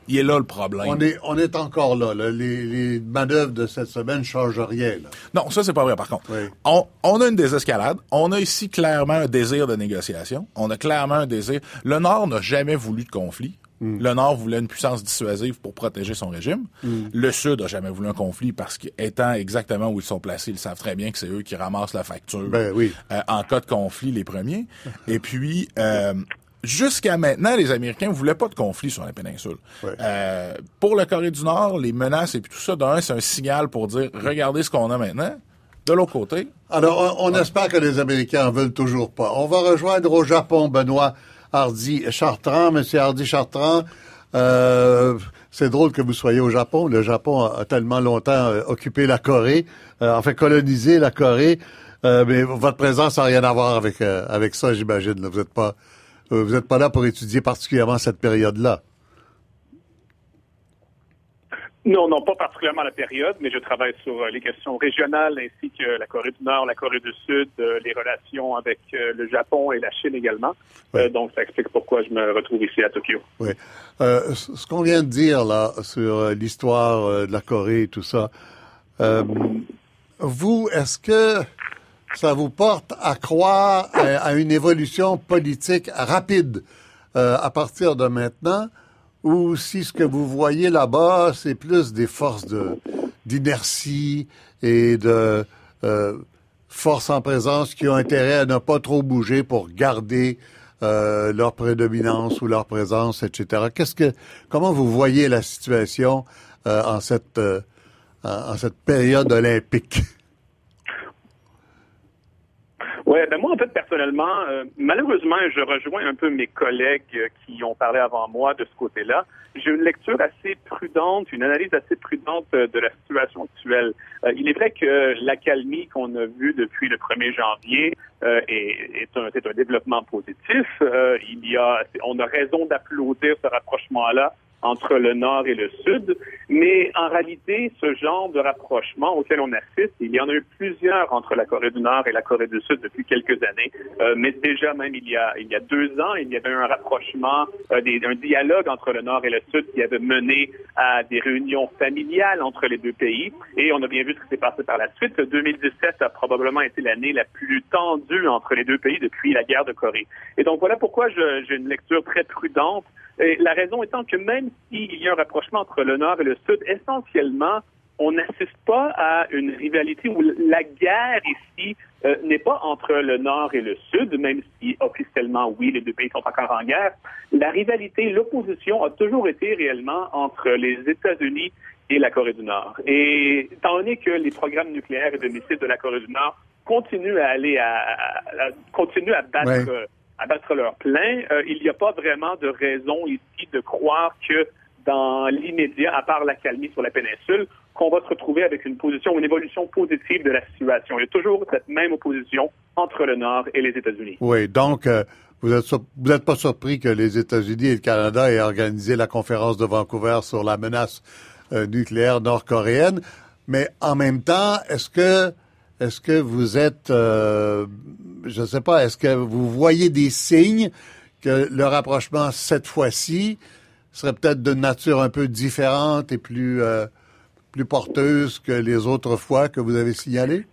Il est là le problème. On est, on est encore là. là. Les, les manœuvres de cette semaine ne changent rien. Là. Non, ça, c'est pas vrai, par contre. Oui. On, on a une désescalade. On a ici clairement un désir de négociation. On a clairement un désir. Le Nord n'a jamais voulu de conflit. Le Nord voulait une puissance dissuasive pour protéger son régime. Le Sud n'a jamais voulu un conflit parce qu'étant exactement où ils sont placés, ils savent très bien que c'est eux qui ramassent la facture Ben oui. euh, en cas de conflit les premiers. Et puis, euh, jusqu'à maintenant, les Américains voulaient pas de conflit sur la péninsule. Euh, pour la Corée du Nord, les menaces et puis tout ça, d'un, c'est un signal pour dire, regardez ce qu'on a maintenant. De l'autre côté. Alors, on, espère que les Américains en veulent toujours pas. On va rejoindre au Japon Benoît Hardy Chartrand. Monsieur Hardy Chartrand, euh, c'est drôle que vous soyez au Japon. Le Japon a, tellement longtemps euh, occupé la Corée, euh, enfin colonisé la Corée. Mais votre présence n'a rien à voir avec avec ça, j'imagine. Vous n'êtes pas vous êtes pas là pour étudier particulièrement cette période-là. Non, non, pas particulièrement la période, mais je travaille sur euh, les questions régionales ainsi que la Corée du Nord, la Corée du Sud, euh, les relations avec euh, le Japon et la Chine également. donc, ça explique pourquoi je me retrouve ici à Tokyo. Oui. ce qu'on vient de dire là sur l'histoire de la Corée et tout ça, vous, est-ce que ça vous porte à croire à une évolution politique rapide à partir de maintenant? ou si ce que vous voyez là-bas, c'est plus des forces de d'inertie et de euh, forces en présence qui ont intérêt à ne pas trop bouger pour garder euh, leur prédominance ou leur présence, etc. Qu'est-ce que, comment vous voyez la situation euh, en cette en cette période olympique? Ben moi, en fait, personnellement, euh, malheureusement, je rejoins un peu mes collègues euh, qui ont parlé avant moi de ce côté-là. J'ai une lecture assez prudente, une analyse assez prudente euh, de la situation actuelle. il est vrai que l'accalmie qu'on a vue depuis le 1er janvier est, est, un, est un développement positif. il y a, on a raison d'applaudir ce rapprochement-là entre le nord et le sud. Mais en réalité, ce genre de rapprochement auquel on assiste, il y en a eu plusieurs entre la Corée du Nord et la Corée du Sud depuis quelques années. Euh, mais déjà même il y a il y a deux ans, il y avait un rapprochement, euh, des, un dialogue entre le Nord et le Sud qui avait mené à des réunions familiales entre les deux pays. Et on a bien vu ce qui s'est passé par la suite. 2017 a probablement été l'année la plus tendue entre les deux pays depuis la guerre de Corée. Et donc voilà pourquoi j'ai une lecture très prudente et la raison étant que même s'il y a un rapprochement entre le Nord et le Sud, essentiellement, on n'assiste pas à une rivalité où la guerre ici euh, n'est pas entre le Nord et le Sud, même si officiellement, oui, les deux pays sont encore en guerre. La rivalité, l'opposition a toujours été réellement entre les États-Unis et la Corée du Nord. Et étant donné que les programmes nucléaires et de missiles de la Corée du Nord continuent à aller à, à, continuent à battre à battre leur plein. Euh, il n'y a pas vraiment de raison ici de croire que dans l'immédiat, à part la calmie sur la péninsule, qu'on va se retrouver avec une position, une évolution positive de la situation. Il y a toujours cette même opposition entre le Nord et les États-Unis. Oui, donc euh, vous n'êtes vous êtes pas surpris que les États-Unis et le Canada aient organisé la conférence de Vancouver sur la menace euh, nucléaire nord-coréenne, mais en même temps, est-ce que est-ce que vous êtes, euh, je ne sais pas, est-ce que vous voyez des signes que le rapprochement cette fois-ci serait peut-être de nature un peu différente et plus euh, plus porteuse que les autres fois que vous avez signalées?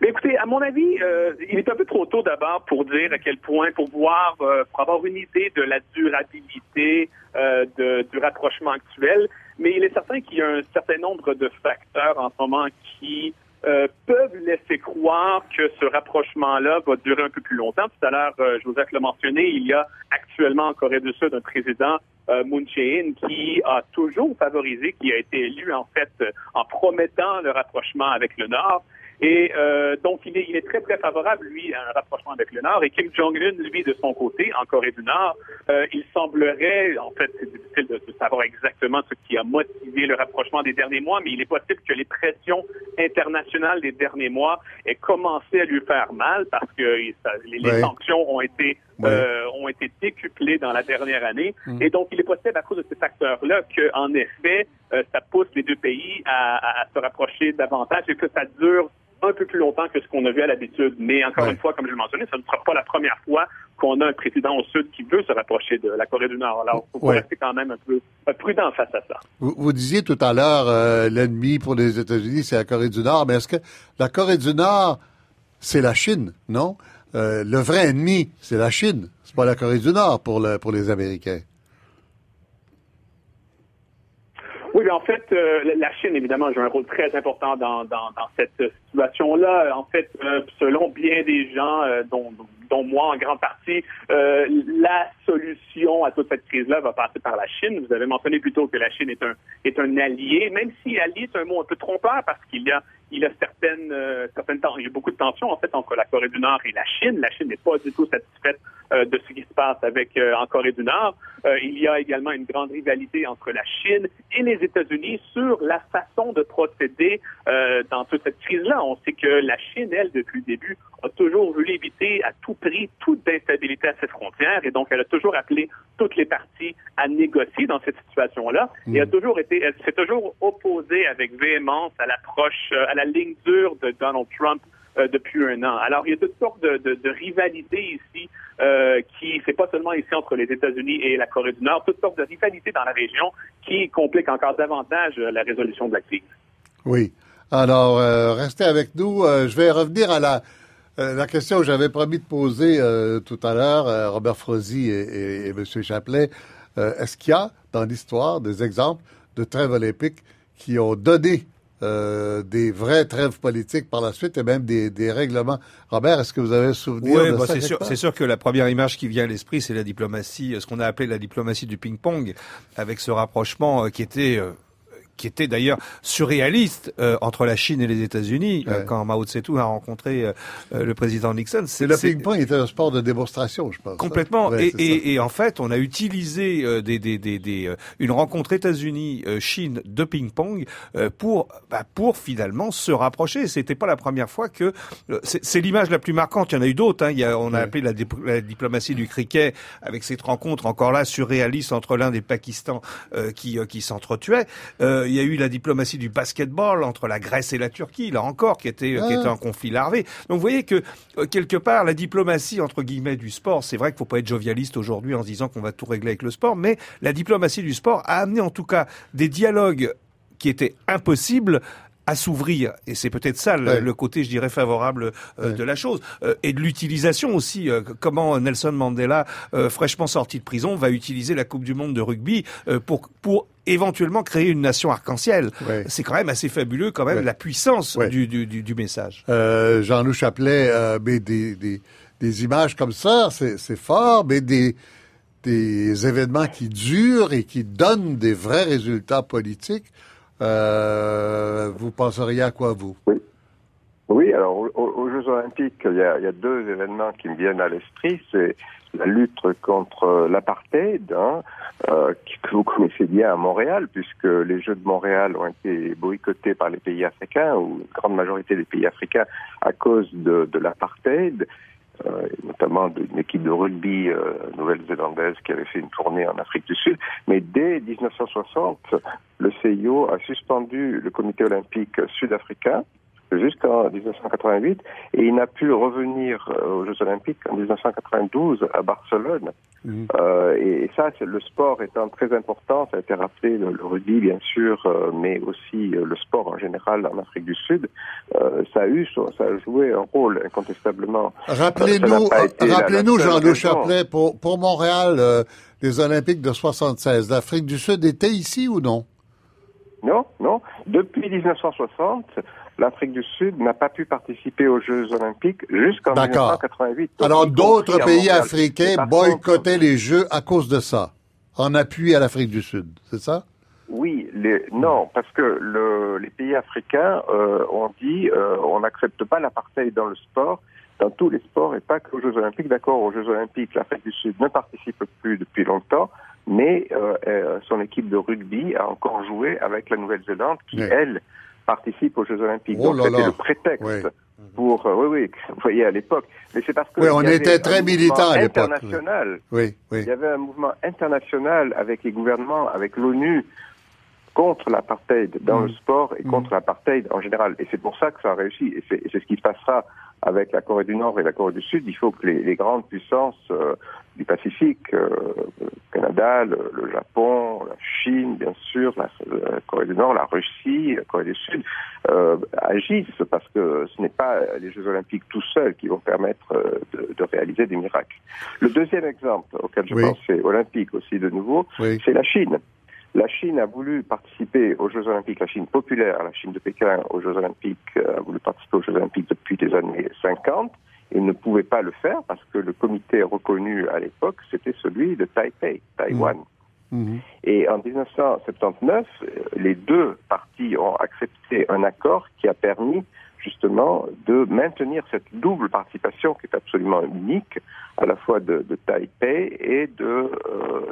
Mais écoutez, à mon avis, euh, il est un peu trop tôt d'abord pour dire à quel point, pour voir, pour avoir une idée de la durabilité de, du rapprochement actuel. Mais il est certain qu'il y a un certain nombre de facteurs en ce moment qui euh, peuvent laisser croire que ce rapprochement-là va durer un peu plus longtemps. Tout à l'heure, euh, Joseph l'a mentionné, il y a actuellement en Corée du Sud un président, euh, Moon Jae-in, qui a toujours favorisé, qui a été élu en fait en promettant le rapprochement avec le Nord. Et euh, donc, il est, il est très, très favorable, lui, à un rapprochement avec le Nord. Et Kim Jong-un, lui, de son côté, en Corée du Nord, euh, il semblerait, en fait, c'est difficile de, savoir exactement ce qui a motivé le rapprochement des derniers mois, mais il est possible que les pressions internationales des derniers mois aient commencé à lui faire mal parce que les, sanctions ont été euh, ont été décuplées dans la dernière année. Mm. Et donc, il est possible, à cause de ces facteurs-là, qu'en effet, euh, ça pousse les deux pays à, à se rapprocher davantage et que ça dure un peu plus longtemps que ce qu'on a vu à l'habitude. Mais encore une fois, comme je le mentionnais, ce ne sera pas la première fois qu'on a un président au Sud qui veut se rapprocher de la Corée du Nord. Alors, il faut rester quand même un peu prudent face à ça. Vous, disiez tout à l'heure, euh, l'ennemi pour les États-Unis, c'est la Corée du Nord. Mais est-ce que la Corée du Nord, c'est la Chine, non? Euh, le vrai ennemi, c'est la Chine. C'est pas la Corée du Nord pour, le, pour les Américains. Oui, en euh, la Chine, évidemment, joue un rôle très important dans, cette situation-là. En fait, euh, selon bien des gens, euh, dont, moi en grande partie, euh, la solution à toute cette crise-là va passer par la Chine. Vous avez mentionné plutôt que la Chine est un allié, même si allié c'est un mot un peu trompeur parce qu'il y a il y a certaines, euh, certaines il y a beaucoup de tensions en fait entre la Corée du Nord et la Chine. La Chine n'est pas du tout satisfaite euh, de ce qui se passe avec euh, en Corée du Nord. Euh, il y a également une grande rivalité entre la Chine et les États-Unis sur la façon de procéder dans toute cette crise-là. On sait que la Chine, elle, depuis le début, a toujours voulu éviter à tout prix toute instabilité à ses frontières et donc elle a toujours appelé toutes les parties à négocier dans cette situation-là et a toujours été, elle s'est toujours opposée avec véhémence à l'approche, à la ligne dure de Donald Trump euh, depuis un an. Alors, il y a toutes sortes de, rivalités ici, euh, qui, c'est pas seulement ici entre les États-Unis et la Corée du Nord, toutes sortes de rivalités dans la région qui compliquent encore davantage euh, la résolution de la crise. Oui. Alors, restez avec nous. Je vais revenir à la, question que j'avais promis de poser tout à l'heure, Robert Frozy et, et, et M. Chaplet. Est-ce qu'il y a dans l'histoire des exemples de trêves olympiques qui ont donné euh, des vraies trêves politiques par la suite et même des, des règlements. Robert, est-ce que vous avez souvenir oui, de bah ça c'est sûr, c'est sûr que la première image qui vient à l'esprit, c'est la diplomatie, ce qu'on a appelé la diplomatie du ping-pong, avec ce rapprochement euh, qui était euh, qui était d'ailleurs surréaliste euh, entre la Chine et les États-Unis euh, quand Mao Tse-tung a rencontré euh, euh, le président Nixon. C'est le ping-pong était un sport de démonstration, je pense. Complètement. Ouais, et, et, et en fait, on a utilisé euh, des, des, des, des, euh, une rencontre États-Unis-Chine de ping-pong euh, pour, bah, pour finalement se rapprocher. C'était pas la première fois que euh, c'est l'image la plus marquante. Il y en a eu d'autres. Hein. Il y a, on a Ouais. appelé la, dip- la diplomatie du cricket avec cette rencontre encore là surréaliste entre l'Inde et le Pakistan euh, qui, qui s'entretuaient. Euh, il y a eu la diplomatie du basketball entre la Grèce et la Turquie, là encore, qui était, qui Ah. était un conflit larvé. Donc vous voyez que euh, quelque part, la diplomatie entre guillemets du sport, c'est vrai qu'il faut pas être jovialiste aujourd'hui en se disant qu'on va tout régler avec le sport, mais la diplomatie du sport a amené en tout cas des dialogues qui étaient impossibles à s'ouvrir et c'est peut-être ça le, Ouais. le côté je dirais favorable euh, Ouais. de la chose Euh, et de l'utilisation aussi euh, comment Nelson Mandela euh, fraîchement sorti de prison va utiliser la Coupe du monde de rugby euh, pour pour éventuellement créer une nation arc-en-ciel Ouais. c'est quand même assez fabuleux quand même Ouais. la puissance Ouais. du, du, du, du message Euh, Jean-Loup Chaplet, euh, mais des, des, des images comme ça, c'est c'est fort, mais des, des événements qui durent et qui donnent des vrais résultats politiques, euh, vous penseriez à quoi, vous? Oui, alors aux, Jeux Olympiques, il y, a, deux événements qui me viennent à l'esprit. C'est la lutte contre l'apartheid, hein, euh, que vous connaissez bien à Montréal, puisque les Jeux de Montréal ont été boycottés par les pays africains, ou une grande majorité des pays africains, à cause de, de l'apartheid. Euh, notamment d'une équipe de rugby euh, nouvelle-zélandaise qui avait fait une tournée en Afrique du Sud. Mais dès 1960, le CIO a suspendu le comité olympique sud-africain jusqu'en 1988 et il n'a pu revenir euh, aux Jeux Olympiques en 1992 à Barcelone. Mhm. Euh, et, ça, le sport étant très important, ça a été rappelé, le, le rugby bien sûr, euh, mais aussi euh, le sport en général en Afrique du Sud, ça a eu, ça a joué un rôle incontestablement. Rappelez-nous, rappelez-nous, raison. Chaplet, pour, pour Montréal, les Olympiques de 76, l'Afrique du Sud était ici ou non? Non, non. Depuis 1960, l'Afrique du Sud n'a pas pu participer aux Jeux Olympiques jusqu'en D'accord. 1988. Donc, Alors, d'autres pays africains boycottaient contre, les Jeux à cause de ça, en appui à l'Afrique du Sud, c'est ça? Oui, les, non, parce que le, les pays africains euh, ont dit euh, on n'accepte pas l'apartheid dans le sport, dans tous les sports et pas qu'aux Jeux Olympiques. D'accord, aux Jeux Olympiques, l'Afrique du Sud ne participe plus depuis longtemps, mais euh, euh, son équipe de rugby a encore joué avec la Nouvelle-Zélande qui, Oui. elle, participe aux Jeux Olympiques. Oh Donc c'était le prétexte. Oui. Pour, euh, oui, oui, vous voyez à l'époque. Mais c'est parce que. Oui, on y était très militants à l'époque. International. Oui, oui. Il y avait un mouvement international avec les gouvernements, avec l'ONU, contre l'apartheid dans Mm. le sport et contre l'apartheid en général. Et c'est pour ça que ça a réussi. Et c'est et c'est ce qui se passera avec la Corée du Nord et la Corée du Sud. Il faut que les, les grandes puissances euh, du Pacifique, euh, le Canada, le, le Japon, la Chine, bien sûr, la, la Corée du Nord, la Russie, la Corée du Sud, euh, agissent parce que ce n'est pas les Jeux Olympiques tout seuls qui vont permettre euh, de, de réaliser des miracles. Le deuxième exemple auquel je Oui. pensais, olympique aussi de nouveau, Oui. c'est la Chine. La Chine a voulu participer aux Jeux Olympiques, la Chine populaire, la Chine de Pékin aux Jeux Olympiques, a voulu participer aux Jeux Olympiques depuis les années 50. Et ne pouvaient pas le faire parce que le comité reconnu à l'époque, c'était celui de Taipei, Taïwan. Mhm. Et en 1979, euh, les deux parties ont accepté un accord qui a permis justement de maintenir cette double participation qui est absolument unique, à la fois de, de Taipei et de euh,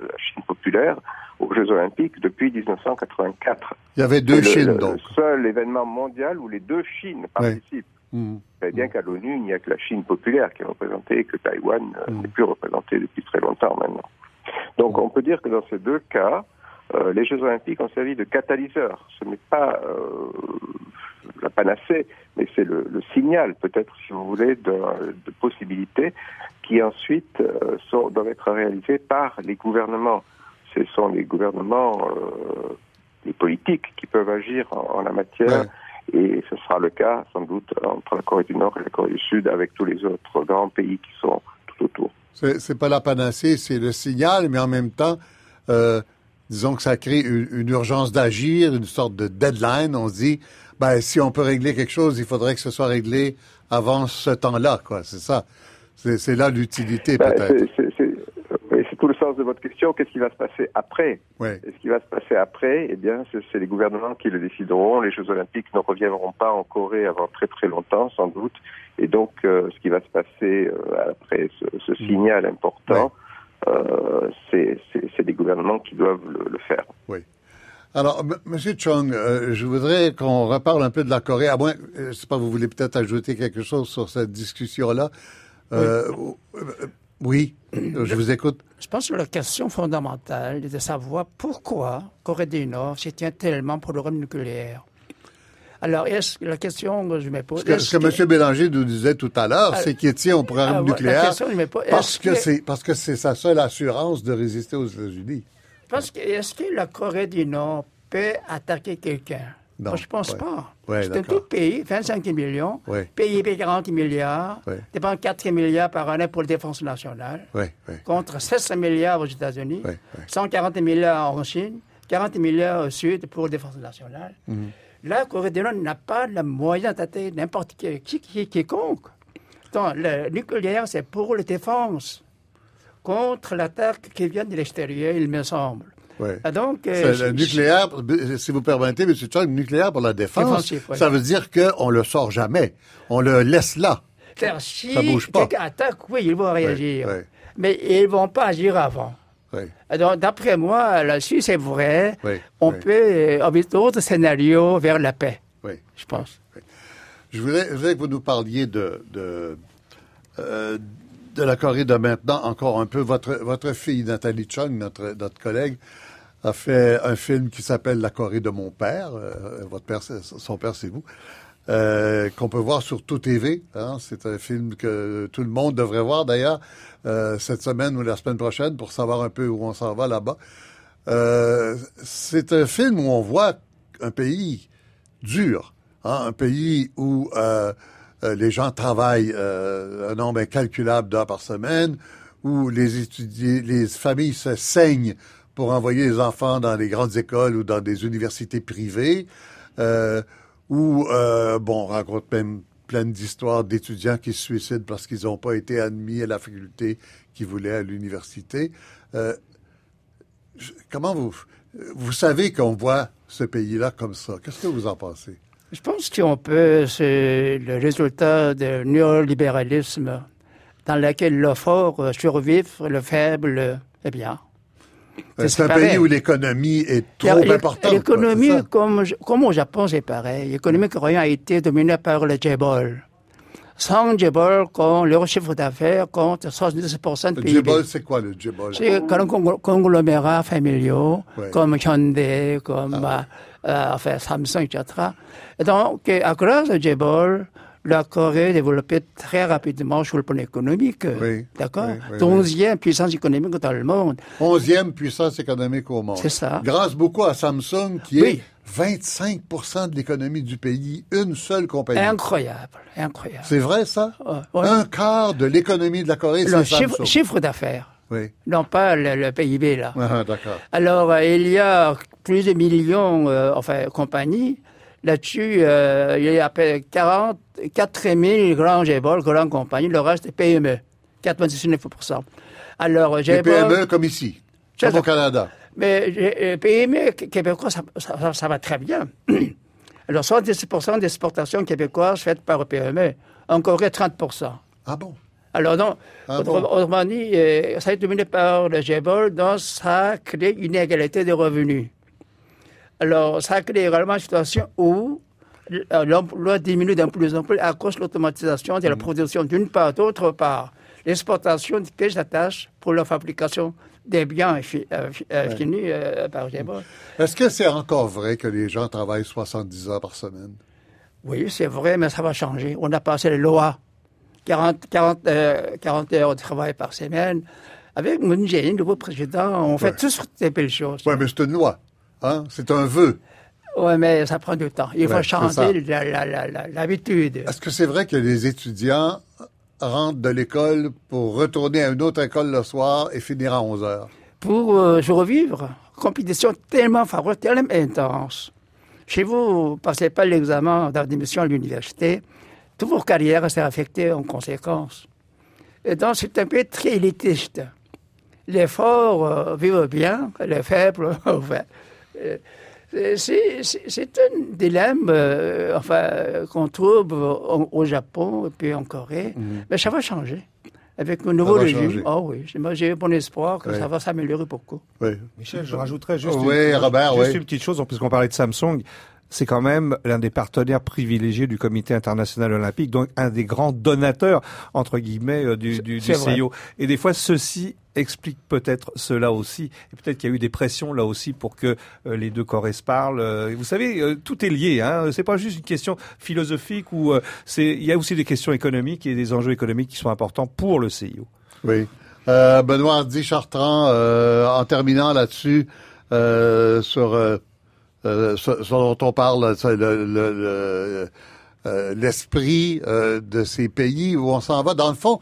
la Chine populaire aux Jeux olympiques depuis 1984. Il y avait deux C'est le- Chines, le, donc. seul événement mondial où les deux Chines participent. Vous savez bien qu'à l'ONU, il n'y a que la Chine populaire qui est représentée et que Taïwan euh, Mm. n'est plus représentée depuis très longtemps maintenant. Donc on peut dire que dans ces deux cas, euh, les Jeux olympiques ont servi de catalyseur. Ce n'est pas euh, la panacée, mais c'est le, le signal, peut-être, si vous voulez, de, de possibilités qui ensuite euh, sont, doivent être réalisées par les gouvernements. Ce sont les gouvernements, les politiques qui peuvent agir en, en la matière. Ouais. Et ce sera le cas, sans doute, entre la Corée du Nord et la Corée du Sud, avec tous les autres grands pays qui sont tout autour. C'est pas la panacée, c'est le signal, mais en même temps, euh, disons que ça crée une, une urgence d'agir, une sorte de deadline. On se dit, ben, si on peut régler quelque chose, il faudrait que ce soit réglé avant ce temps-là, quoi. C'est ça. C'est c'est là l'utilité, Ben, peut-être. c'est- c'est- c'est oui, c'est tout le sens de votre question. Qu'est-ce qui va se passer après Ouais. Et ce qui va se passer après, eh bien, c'est les gouvernements qui le décideront. Les Jeux Olympiques ne reviendront pas en Corée avant très très longtemps, sans doute. Et donc, euh, ce qui va se passer euh, après ce, ce signal important, euh, c'est les gouvernements qui doivent le, le faire. Alors, M. Monsieur Chung, euh, je voudrais qu'on reparle un peu de la Corée. À moins, je sais pas, vous voulez peut-être ajouter quelque chose sur cette discussion-là. Euh, oui, je vous écoute. Je pense que la question fondamentale est de savoir pourquoi Corée du Nord se tient tellement pour le rôle nucléaire. Alors, est-ce que la question que je me pose... Ce que, est-ce ce que M. Bélanger nous disait tout à l'heure, Ah, c'est qu'il tient au ah, programme La nucléaire question pose, parce que c'est parce que c'est sa seule assurance de résister aux États-Unis. Parce que est-ce que la Corée du Nord peut attaquer quelqu'un? Non, Moi, je pense ouais. pas. Ouais, c'est un tout pays, 25 millions, Ouais. PIB 40 milliards, dépense 4 milliards par année pour la défense nationale, contre 700 milliards aux États-Unis, Ouais, ouais. 140 milliards en Chine, 40 milliards au Sud pour la défense nationale. Mhm. La Corée du Nord n'a pas le moyen d'attaquer n'importe qui, qui, qui- quiconque. Donc, le nucléaire, c'est pour la défense contre l'attaque qui vient de l'extérieur, il me semble. Ouais. Ah, Donc, euh, le nucléaire, si vous permettez, M. Chung, le nucléaire pour la défense, ouais. ça veut dire qu'on le sort jamais. On le laisse là. C'est-à-dire, si Ça bouge pas. attaque, oui, ils vont réagir. ouais. Mais ils ne vont pas agir avant. Oui. Donc, d'après moi, là, si c'est vrai, on peut euh, avoir d'autres scénarios vers la paix, je pense. Je voulais, je voulais que vous nous parliez de, de, euh, de la Corée de maintenant encore un peu. Votre, votre fille, Nathalie Chung, notre, notre collègue, a fait un film qui s'appelle La Corée de mon père. Euh, votre père, son père, c'est vous. Euh, qu'on peut voir sur Tout TV. Hein. C'est un film que tout le monde devrait voir d'ailleurs euh, cette semaine ou la semaine prochaine pour savoir un peu où on s'en va là-bas. C'est un film où on voit un pays dur, hein, un pays où les gens travaillent un nombre incalculable d'heures par semaine, où les familles se saignent pour envoyer les enfants dans les grandes écoles ou dans des universités privées, euh, où euh, bon, on raconte même plein d'histoires d'étudiants qui se suicident parce qu'ils n'ont pas été admis à la faculté qu'ils voulaient à l'université. Euh, comment vous vous savez qu'on voit ce pays-là comme ça? Qu'est-ce que vous en pensez? Je pense qu'on peut, c'est le résultat du néolibéralisme dans lequel le fort survit, le faible est bien. C'est un pareil. pays où l'économie est trop importante. L'économie, comme, comme au Japon, c'est pareil. L'économie coréenne a été dominée par le Jebol. Sans quand leur chiffre d'affaires compte 70% de Le PIB. Djibol, c'est quoi le Djibol C'est congl- conglomérats familiaux, Ouais. comme Hyundai, comme euh, euh, enfin, Samsung, etc. Et donc, à cause de Jebol, la Corée a développé très rapidement sur le plan économique. Oui, D'accord oui, oui, Onzième puissance économique dans le monde. Onzième puissance économique au monde. C'est ça. Grâce beaucoup à Samsung, qui Oui. est 25 de l'économie du pays, une seule compagnie. Incroyable, incroyable. C'est vrai, ça? Un quart de l'économie de la Corée, c'est chiffre, chiffre d'affaires, Oui. non pas le, le PIB là. Ah, d'accord. Alors, euh, il y a plus de millions, euh, enfin, compagnies. Là-dessus, euh, il y a à peu 40, 4 000 grands Gébol, grandes compagnies. Le reste est PME, 99% Alors, Les Gébol... PME comme ici, comme au. Canada. Mais euh, PME québécois, ça, ça- ça va très bien. [clears throat] Alors, 70 des exportations québécoises faites par PME. En Corée, 30% Ah bon? Alors, non, Ah bon? autrement dit, euh, ça a été dominé par le GEBOL, donc ça crée une inégalité de revenus. Alors, ça crée également une situation où euh, l'emploi diminue d'un plus en plus à cause de l'automatisation Mm. de la production d'une part. D'autre part, l'exportation des pièces d'attache pour la fabrication des biens fi- euh, fi- euh, finis euh, par GEBOL. Est-ce que c'est encore vrai que les gens travaillent 70 heures par semaine? Oui, c'est vrai, mais ça va changer. On a passé les lois. 40, 40, euh, 40 heures de travail par semaine. Avec Moon Jae-in, nouveau président, on fait tous ces belles choses. Oui, mais c'est une loi. Hein? C'est un vœu. Oui, mais ça prend du temps. Il faut Ouais, changer l'habitude. Est-ce que c'est vrai que les étudiants rentrent de l'école pour retourner à une autre école le soir et finir à 11 heures? Pour euh, survivre, compétition tellement favorable, tellement intense. Chez vous, vous passez pas l'examen d'admission à l'université, toute votre carrière s'est affectée en conséquence. Et donc, c'est un pays très élitiste. Les forts euh, vivent bien, les faibles, [laughs] c'est- c'est c'est un dilemme euh, enfin, qu'on trouve au, au Japon et puis en Corée. Mais ça va changer. Avec le nouveau Mhm. régime. Ah oui, moi j'ai bon espoir que Ouais. ça va s'améliorer beaucoup. Oui. Michel, je rajouterais juste, Oui, une, Robert, juste oui. une petite chose, puisqu'on parlait de Samsung. C'est quand même l'un des partenaires privilégiés du Comité international olympique, donc un des grands donateurs entre guillemets euh, du. CIO. Et des fois, ceci explique peut-être cela aussi. Et peut-être qu'il y a eu des pressions là aussi pour que euh, les deux Corées se parlent. Euh, vous savez, euh, tout est lié. Hein. C'est pas juste une question philosophique ou euh, c'est. Il y a aussi des questions économiques et des enjeux économiques qui sont importants pour le CIO. Oui. Euh, Benoît Hardy Chartrand, euh, en terminant là-dessus, euh, sur euh, euh, ce, ce dont on parle, c'est le- le- euh, l'esprit euh, de ces pays où on s'en va. Dans le fond,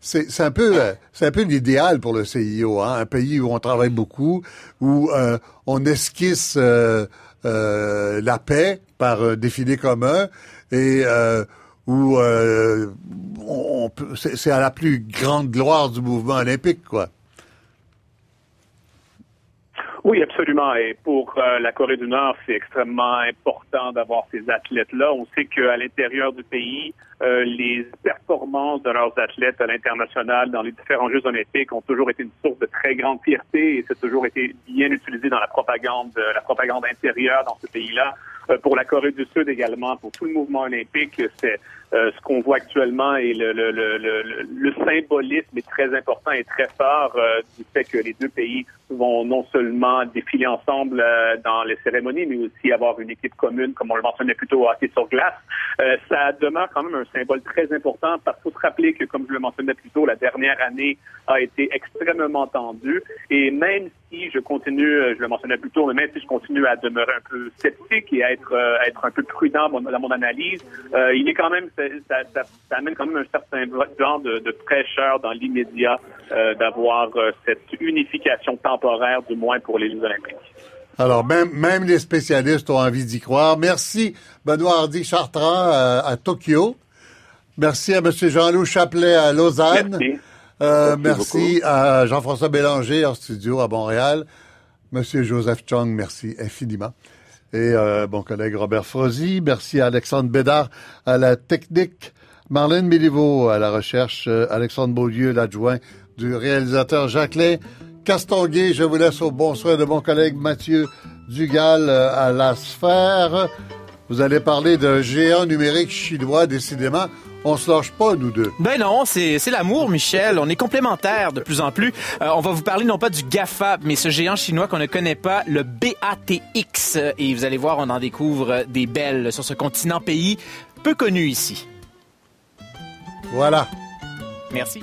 c'est un peu euh, c'est un peu l'idéal pour le CIO, hein, un pays où on travaille beaucoup, où euh, on esquisse euh, euh, la paix par un défilé commun et euh, où euh, c'est à la plus grande gloire du mouvement olympique, quoi. Oui, absolument. Et pour euh, la Corée du Nord, c'est extrêmement important d'avoir ces athlètes-là. On sait qu'à l'intérieur du pays, euh, les performances de leurs athlètes à l'international dans les différents Jeux olympiques ont toujours été une source de très grande fierté et c'est toujours été bien utilisé dans la propagande, euh, la propagande intérieure dans ce pays-là. Euh, pour la Corée du Sud également, pour tout le mouvement olympique, c'est euh, ce qu'on voit actuellement et le, le, le, le, le symbolisme est très important et très fort euh, du fait que les deux pays vont non seulement défiler ensemble euh, dans les cérémonies, mais aussi avoir une équipe commune, comme on le mentionnait plutôt hockey sur glace. Euh, ça demeure quand même un symbole très important parce qu'il faut se rappeler que, comme je le mentionnais plus tôt, la dernière année a été extrêmement tendue et même si je continue, euh, je le mentionnais plus tôt, mais même si je continue à demeurer un peu sceptique et à être, euh, à être un peu prudent dans mon- analyse, euh, il est quand même, ça, ça, ça- ça amène quand même un certain genre de, de fraîcheur dans l'immédiat euh, d'avoir cette unification temporaire, du moins pour les Jeux olympiques. Alors, même, même les spécialistes ont envie d'y croire. Merci, Benoît Hardy Chartrand euh, à Tokyo. Merci à M. Jean-Loup Chaplet à Lausanne. Merci. Euh, Merci merci à Jean-François Bélanger en studio à Montréal. Monsieur Joseph Chung, merci infiniment. Et euh, mon collègue Robert Frozy, merci à Alexandre Bédard à la technique, Marlène Méliveau à la recherche, euh, Alexandre Beaulieu, l'adjoint du réalisateur Jacqueline Castonguay. Je vous laisse au bon soin de mon collègue Mathieu Dugal euh, à la sphère. Vous allez parler d'un géant numérique chinois, décidément. On se lâche pas, nous deux. Ben non, c'est l'amour, Michel. On est complémentaires de plus en plus. Euh, on va vous parler non pas du GAFA, mais ce géant chinois qu'on ne connaît pas, le BATX. Et vous allez voir, on en découvre des belles sur ce continent pays peu connu ici. Voilà. Merci.